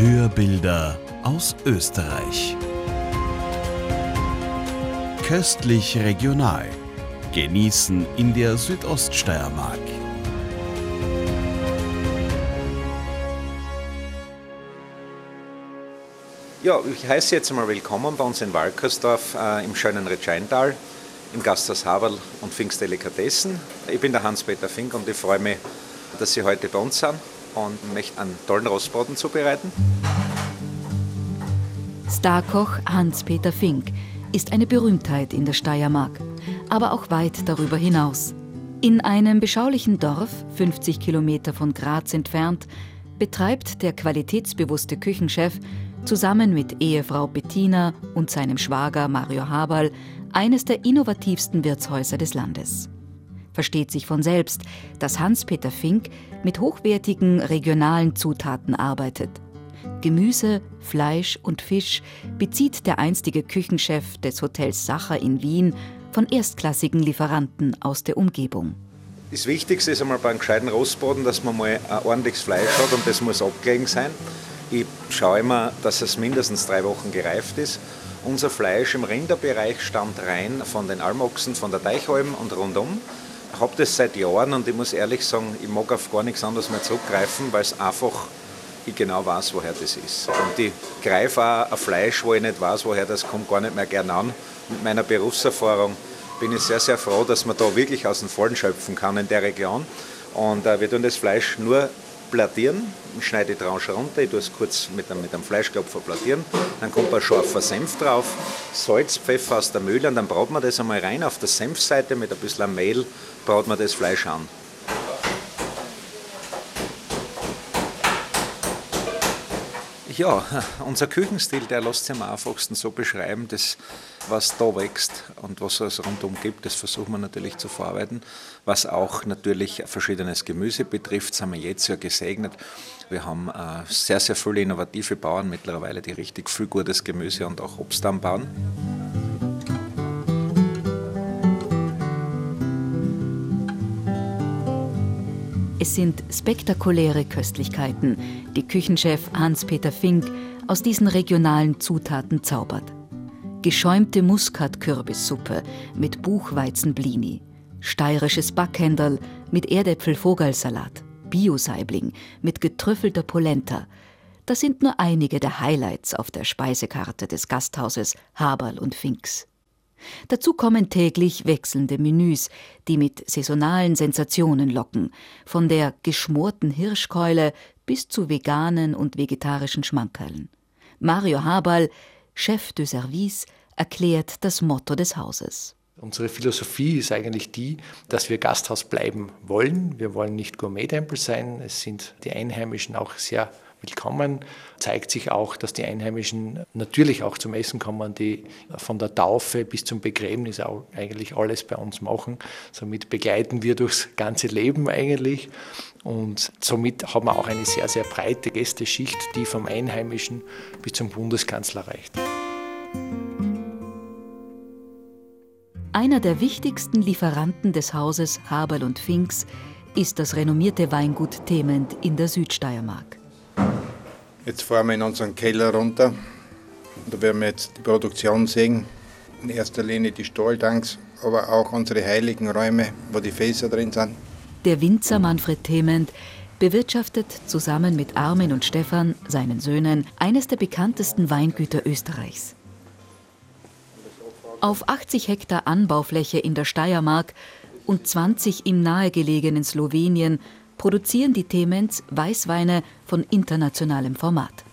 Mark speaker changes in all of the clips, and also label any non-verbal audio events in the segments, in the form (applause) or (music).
Speaker 1: Hörbilder aus Österreich. Köstlich regional. Genießen in der Südoststeiermark.
Speaker 2: Ja, ich heiße jetzt einmal willkommen bei uns in Walkersdorf äh, im schönen Retscheintal, im Gasthaus Haberl und Finks Delikatessen. Ich bin der Hans-Peter Fink und ich freue mich, dass Sie heute bei uns sind und möchte einen tollen Rostbraten zubereiten.
Speaker 3: Starkoch Hans-Peter Fink ist eine Berühmtheit in der Steiermark, aber auch weit darüber hinaus. In einem beschaulichen Dorf, 50 Kilometer von Graz entfernt, betreibt der qualitätsbewusste Küchenchef zusammen mit Ehefrau Bettina und seinem Schwager Mario Haberl eines der innovativsten Wirtshäuser des Landes. Versteht sich von selbst, dass Hans-Peter Fink mit hochwertigen regionalen Zutaten arbeitet. Gemüse, Fleisch und Fisch bezieht der einstige Küchenchef des Hotels Sacher in Wien von erstklassigen Lieferanten aus der Umgebung.
Speaker 2: Das Wichtigste ist einmal beim gescheiten Rostbraten, dass man mal ein ordentliches Fleisch hat und das muss abgelegen sein. Ich schaue immer, dass es mindestens drei Wochen gereift ist. Unser Fleisch im Rinderbereich stammt rein von den Almochsen, von der Teichalm und rundum. Habe das seit Jahren und ich muss ehrlich sagen, ich mag auf gar nichts anderes mehr zurückgreifen, weil es einfach, ich genau weiß, woher das ist. Und ich greife auch ein Fleisch, wo ich nicht weiß, woher das kommt, gar nicht mehr gern an. Mit meiner Berufserfahrung bin ich sehr, sehr froh, dass man da wirklich aus den Vollen schöpfen kann in der Region. Und äh, wir tun das Fleisch nur plattieren. Schneide die Tranche runter, ich tue es kurz mit einem, mit einem Fleischklopfer plattieren. Dann kommt ein scharfer Senf drauf, Salz, Pfeffer aus der Mühle und dann braut man das einmal rein auf der Senfseite mit ein bisschen Mehl, braut man das Fleisch an. Ja, (laughs) unser Küchenstil, der lässt sich am einfachsten so beschreiben, dass was da wächst und was es rundum gibt, das versuchen wir natürlich zu verarbeiten. Was auch natürlich verschiedenes Gemüse betrifft, sind wir jetzt ja gesegnet. Wir haben äh, sehr, sehr viele innovative Bauern mittlerweile, die richtig viel gutes Gemüse und auch Obst anbauen.
Speaker 3: Es sind spektakuläre Köstlichkeiten, die Küchenchef Hans-Peter Fink aus diesen regionalen Zutaten zaubert. Geschäumte Muskatkürbissuppe mit Buchweizenblini, steirisches Backhändel mit Erdäpfel-Vogelsalat, Bio-Saibling mit getrüffelter Polenta. Das sind nur einige der Highlights auf der Speisekarte des Gasthauses Haberl und Finks. Dazu kommen täglich wechselnde Menüs, die mit saisonalen Sensationen locken, von der geschmorten Hirschkeule bis zu veganen und vegetarischen Schmankerln. Mario Haberl, Chef de Service, erklärt das Motto des Hauses.
Speaker 4: Unsere Philosophie ist eigentlich die, dass wir Gasthaus bleiben wollen. Wir wollen nicht Gourmet-Tempel sein. Es sind die Einheimischen auch sehr willkommen. Zeigt sich auch, dass die Einheimischen natürlich auch zum Essen kommen, die von der Taufe bis zum Begräbnis auch eigentlich alles bei uns machen. Somit begleiten wir durchs ganze Leben eigentlich. Und somit haben wir auch eine sehr, sehr breite Gästeschicht, die vom Einheimischen bis zum Bundeskanzler reicht.
Speaker 3: Einer der wichtigsten Lieferanten des Hauses Haberl und Finks ist das renommierte Weingut Thement in der Südsteiermark.
Speaker 5: Jetzt fahren wir in unseren Keller runter. Da werden wir jetzt die Produktion sehen. In erster Linie die Stahltanks, aber auch unsere heiligen Räume, wo die Fässer drin sind.
Speaker 3: Der Winzer Manfred Thement bewirtschaftet zusammen mit Armin und Stefan, seinen Söhnen, eines der bekanntesten Weingüter Österreichs. Auf 80 Hektar Anbaufläche in der Steiermark und 20 im nahegelegenen Slowenien produzieren die Themens Weißweine von internationalem Format.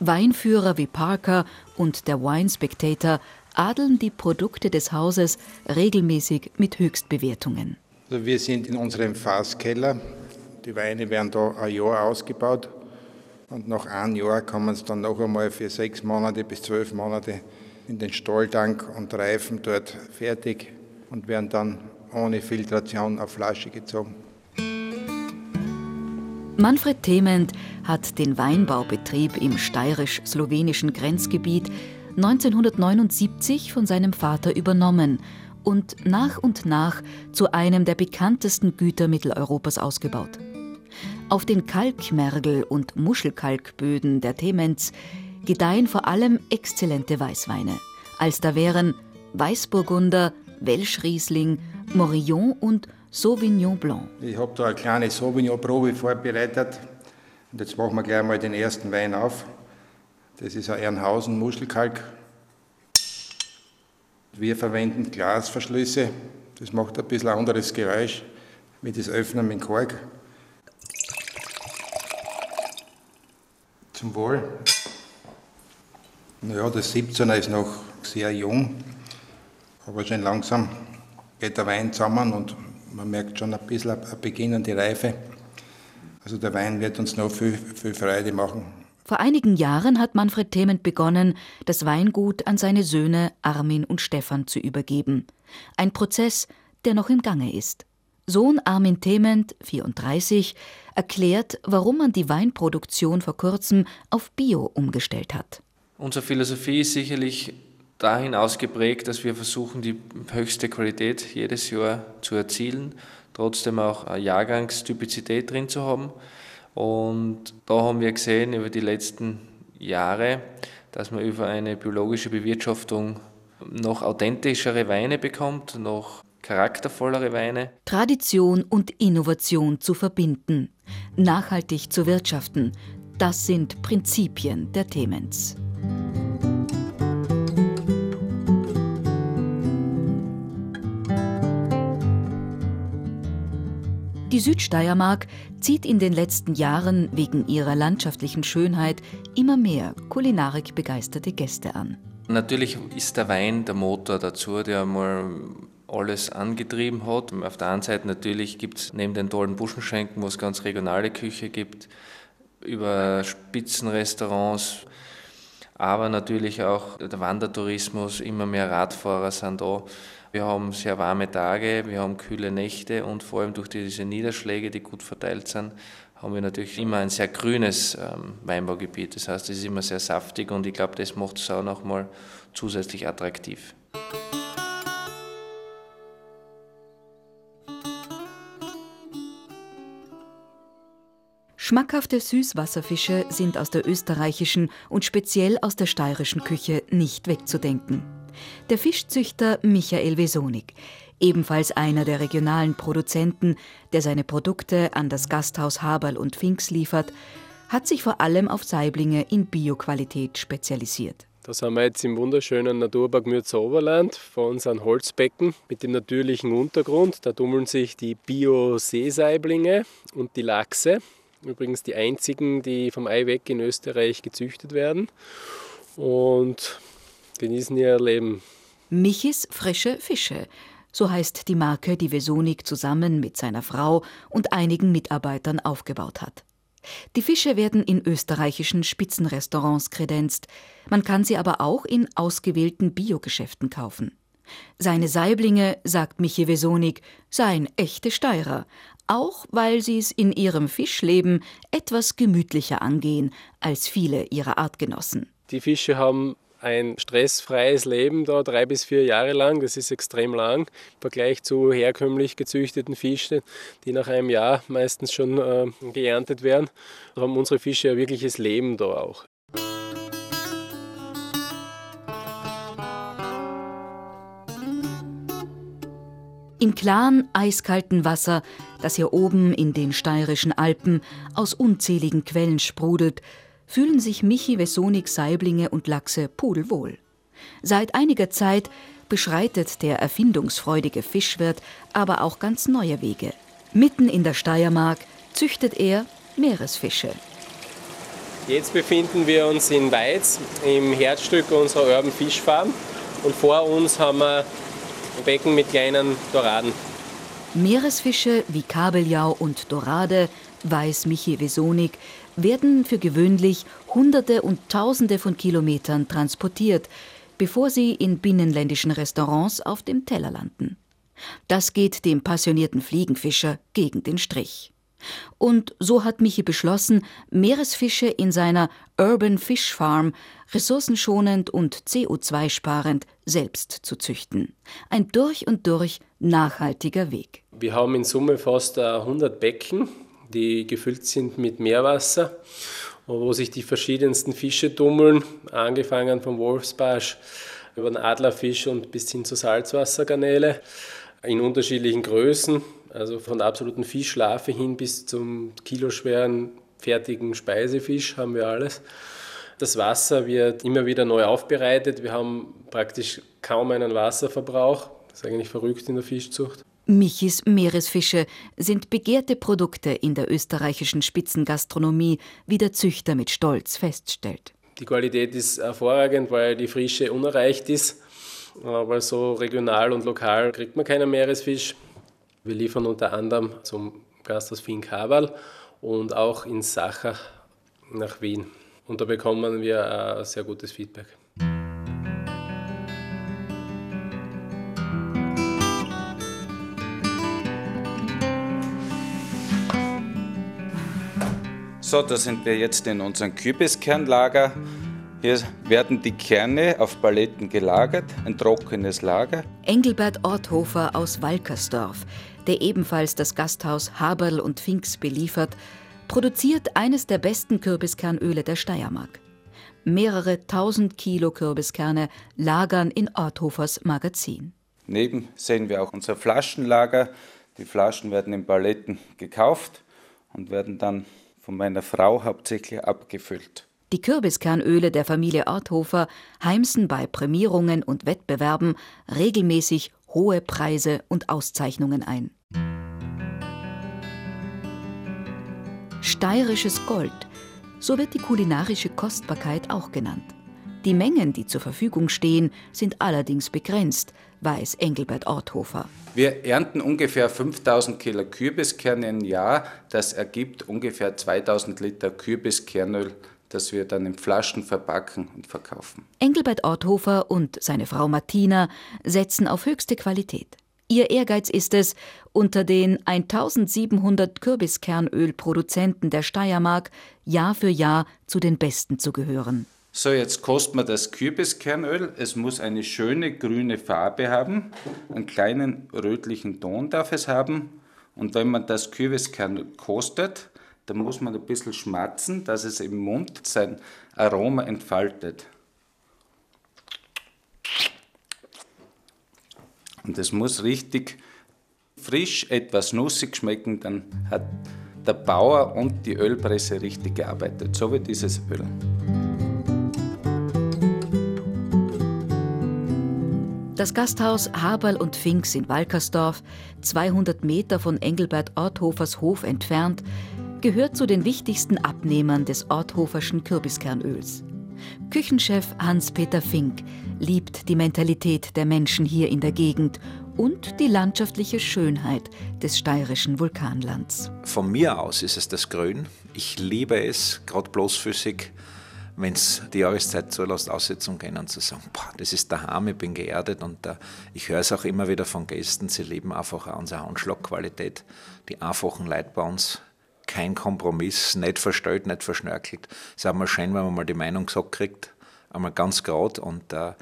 Speaker 3: Weinführer wie Parker und der Wine Spectator adeln die Produkte des Hauses regelmäßig mit Höchstbewertungen.
Speaker 5: Also wir sind in unserem Fasskeller. Die Weine werden da ein Jahr ausgebaut und nach einem Jahr kommen sie dann noch einmal für sechs Monate bis zwölf Monate in den Stahltank und reifen dort fertig und werden dann ohne Filtration auf Flasche gezogen.
Speaker 3: Manfred Thement hat den Weinbaubetrieb im steirisch-slowenischen Grenzgebiet 1979 von seinem Vater übernommen und nach und nach zu einem der bekanntesten Güter Mitteleuropas ausgebaut. Auf den Kalkmergel- und Muschelkalkböden der Temenz gedeihen vor allem exzellente Weißweine, als da wären Weißburgunder, Welschriesling, Morillon und Sauvignon Blanc.
Speaker 5: Ich habe da eine kleine Sauvignon-Probe vorbereitet. Und jetzt machen wir gleich mal den ersten Wein auf. Das ist ein Ernhausen Muschelkalk. Wir verwenden Glasverschlüsse. Das macht ein bisschen anderes Geräusch wie das Öffnen mit Kork. Zum Wohl. Naja, der 17er ist noch sehr jung, aber schon langsam geht der Wein zusammen und man merkt schon ein bisschen eine beginnende Reife. Also der Wein wird uns noch viel, viel Freude machen.
Speaker 3: Vor einigen Jahren hat Manfred Thement begonnen, das Weingut an seine Söhne Armin und Stefan zu übergeben. Ein Prozess, der noch im Gange ist. Sohn Armin Thement, 34, erklärt, warum man die Weinproduktion vor kurzem auf Bio umgestellt hat.
Speaker 6: Unsere Philosophie ist sicherlich dahin ausgeprägt, dass wir versuchen, die höchste Qualität jedes Jahr zu erzielen, trotzdem auch eine Jahrgangstypizität drin zu haben. Und da haben wir gesehen über die letzten Jahre, dass man über eine biologische Bewirtschaftung noch authentischere Weine bekommt, noch charaktervollere Weine.
Speaker 3: Tradition und Innovation zu verbinden, nachhaltig zu wirtschaften, das sind Prinzipien der Themens. Die Südsteiermark zieht in den letzten Jahren wegen ihrer landschaftlichen Schönheit immer mehr kulinarikbegeisterte Gäste an.
Speaker 6: Natürlich ist der Wein der Motor dazu, der mal alles angetrieben hat. Auf der einen Seite natürlich gibt es neben den tollen Buschenschenken, wo es ganz regionale Küche gibt, über Spitzenrestaurants, aber natürlich auch der Wandertourismus, immer mehr Radfahrer sind da. Wir haben sehr warme Tage, wir haben kühle Nächte und vor allem durch diese Niederschläge, die gut verteilt sind, haben wir natürlich immer ein sehr grünes ähm, Weinbaugebiet. Das heißt, es ist immer sehr saftig und ich glaube, das macht es auch nochmal zusätzlich attraktiv.
Speaker 3: Schmackhafte Süßwasserfische sind aus der österreichischen und speziell aus der steirischen Küche nicht wegzudenken der Fischzüchter Michael Wesonig, ebenfalls einer der regionalen Produzenten, der seine Produkte an das Gasthaus Haberl und Finks liefert, hat sich vor allem auf Saiblinge in Bioqualität spezialisiert.
Speaker 7: Da sind wir jetzt im wunderschönen Naturpark Mürzer Oberland vor unseren Holzbecken mit dem natürlichen Untergrund. Da tummeln sich die Bio-Seesaiblinge und die Lachse. Übrigens die einzigen, die vom Ei weg in Österreich gezüchtet werden. Und genießen ihr Leben.
Speaker 3: Michis frische Fische. So heißt die Marke, die Vesonik zusammen mit seiner Frau und einigen Mitarbeitern aufgebaut hat. Die Fische werden in österreichischen Spitzenrestaurants kredenzt. Man kann sie aber auch in ausgewählten Biogeschäften kaufen. Seine Saiblinge, sagt Michi Vesonik, seien echte Steirer, auch weil sie es in ihrem Fischleben etwas gemütlicher angehen als viele ihrer Artgenossen.
Speaker 7: Die Fische haben ein stressfreies Leben da, drei bis vier Jahre lang. Das ist extrem lang im Vergleich zu herkömmlich gezüchteten Fischen, die nach einem Jahr meistens schon äh, geerntet werden. Da haben unsere Fische ein wirkliches Leben da auch.
Speaker 3: Im klaren, eiskalten Wasser, das hier oben in den steirischen Alpen aus unzähligen Quellen sprudelt, fühlen sich Michi Wesonik Saiblinge und Lachse pudelwohl. Seit einiger Zeit beschreitet der erfindungsfreudige Fischwirt aber auch ganz neue Wege. Mitten in der Steiermark züchtet er Meeresfische.
Speaker 7: Jetzt befinden wir uns in Weiz, im Herzstück unserer Urban Fish Farm. Und vor uns haben wir ein Becken mit kleinen Doraden.
Speaker 3: Meeresfische wie Kabeljau und Dorade, weiß Michi Wesonik, werden für gewöhnlich Hunderte und Tausende von Kilometern transportiert, bevor sie in binnenländischen Restaurants auf dem Teller landen. Das geht dem passionierten Fliegenfischer gegen den Strich. Und so hat Michi beschlossen, Meeresfische in seiner Urban Fish Farm ressourcenschonend und CO2-sparend selbst zu züchten. Ein durch und durch nachhaltiger Weg.
Speaker 7: Wir haben in Summe fast 100 Becken die gefüllt sind mit Meerwasser, wo sich die verschiedensten Fische tummeln, angefangen vom Wolfsbarsch über den Adlerfisch und bis hin zu Salzwassergarnele in unterschiedlichen Größen, also von der absoluten Fischlarve hin bis zum kiloschweren fertigen Speisefisch haben wir alles. Das Wasser wird immer wieder neu aufbereitet. Wir haben praktisch kaum einen Wasserverbrauch. Das ist eigentlich verrückt in der Fischzucht.
Speaker 3: Michis Meeresfische sind begehrte Produkte in der österreichischen Spitzengastronomie, wie der Züchter mit Stolz feststellt.
Speaker 7: Die Qualität ist hervorragend, weil die Frische unerreicht ist. Aber so regional und lokal kriegt man keinen Meeresfisch. Wir liefern unter anderem zum Gasthaus Fink Haberl und auch in Sacher nach Wien. Und da bekommen wir ein sehr gutes Feedback.
Speaker 8: So, da sind wir jetzt in unserem Kürbiskernlager. Hier werden die Kerne auf Paletten gelagert, ein trockenes Lager.
Speaker 3: Engelbert Orthofer aus Walkersdorf, der ebenfalls das Gasthaus Haberl und Finks beliefert, produziert eines der besten Kürbiskernöle der Steiermark. Mehrere tausend Kilo Kürbiskerne lagern in Orthofers Magazin.
Speaker 8: Neben sehen wir auch unser Flaschenlager. Die Flaschen werden in Paletten gekauft und werden dann von meiner Frau hauptsächlich abgefüllt.
Speaker 3: Die Kürbiskernöle der Familie Orthofer heimsen bei Prämierungen und Wettbewerben regelmäßig hohe Preise und Auszeichnungen ein. Steirisches Gold, so wird die kulinarische Kostbarkeit auch genannt. Die Mengen, die zur Verfügung stehen, sind allerdings begrenzt, weiß Engelbert Orthofer.
Speaker 8: Wir ernten ungefähr 5000 Kilo Kürbiskerne im Jahr. Das ergibt ungefähr 2000 Liter Kürbiskernöl, das wir dann in Flaschen verpacken und verkaufen.
Speaker 3: Engelbert Orthofer und seine Frau Martina setzen auf höchste Qualität. Ihr Ehrgeiz ist es, unter den 1700 Kürbiskernölproduzenten der Steiermark Jahr für Jahr zu den Besten zu gehören.
Speaker 8: So, jetzt kostet man das Kürbiskernöl. Es muss eine schöne grüne Farbe haben. Einen kleinen rötlichen Ton darf es haben. Und wenn man das Kürbiskernöl kostet, dann muss man ein bisschen schmatzen, dass es im Mund sein Aroma entfaltet. Und es muss richtig frisch, etwas nussig schmecken, dann hat der Bauer und die Ölpresse richtig gearbeitet. So wie dieses Öl.
Speaker 3: Das Gasthaus Haberl und Finks in Walkersdorf, 200 Meter von Engelbert Orthofers Hof entfernt, gehört zu den wichtigsten Abnehmern des Orthoferschen Kürbiskernöls. Küchenchef Hans-Peter Fink liebt die Mentalität der Menschen hier in der Gegend und die landschaftliche Schönheit des steirischen Vulkanlands.
Speaker 2: Von mir aus ist es das Grün. Ich liebe es, gerade bloßfüßig wenn es die Jahreszeit zulässt, aussetzen können und zu sagen, boah, das ist daheim, ich bin geerdet und uh, ich höre es auch immer wieder von Gästen, sie lieben einfach auch unsere Anschlagqualität, die einfachen Leute bei uns, kein Kompromiss, nicht verstellt, nicht verschnörkelt. Es ist auch mal schön, wenn man mal die Meinung gesagt kriegt, einmal ganz gerade und uh,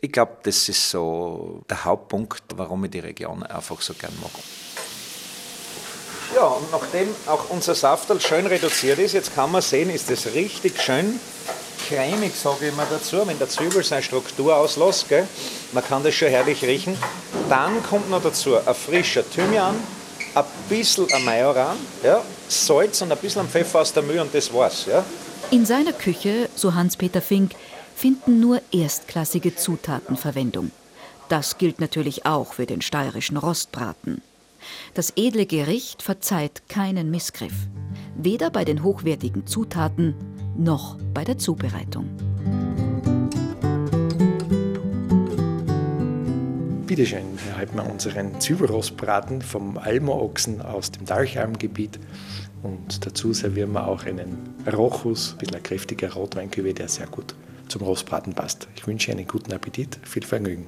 Speaker 2: ich glaube, das ist so der Hauptpunkt, warum ich die Region einfach so gern mag. Ja, und nachdem auch unser Saftal schön reduziert ist, jetzt kann man sehen, ist es richtig schön cremig, sage ich mal dazu, wenn der Zwiebel seine Struktur auslässt. Gell? Man kann das schon herrlich riechen. Dann kommt noch dazu ein frischer Thymian, ein bisschen ein Majoran, ja, Salz und ein bisschen Pfeffer aus der Mühe und das war's. Ja.
Speaker 3: In seiner Küche, so Hans-Peter Fink, finden nur erstklassige Zutaten Verwendung. Das gilt natürlich auch für den steirischen Rostbraten. Das edle Gericht verzeiht keinen Missgriff, weder bei den hochwertigen Zutaten noch bei der Zubereitung.
Speaker 4: Bitte schön, wir unseren Zwiebelrostbraten vom Alma-Ochsen aus dem Dalchalmgebiet. Und dazu servieren wir auch einen Rochus, ein bisschen ein kräftiger Rotweinkübel, der sehr gut zum Rostbraten passt. Ich wünsche einen guten Appetit, viel Vergnügen.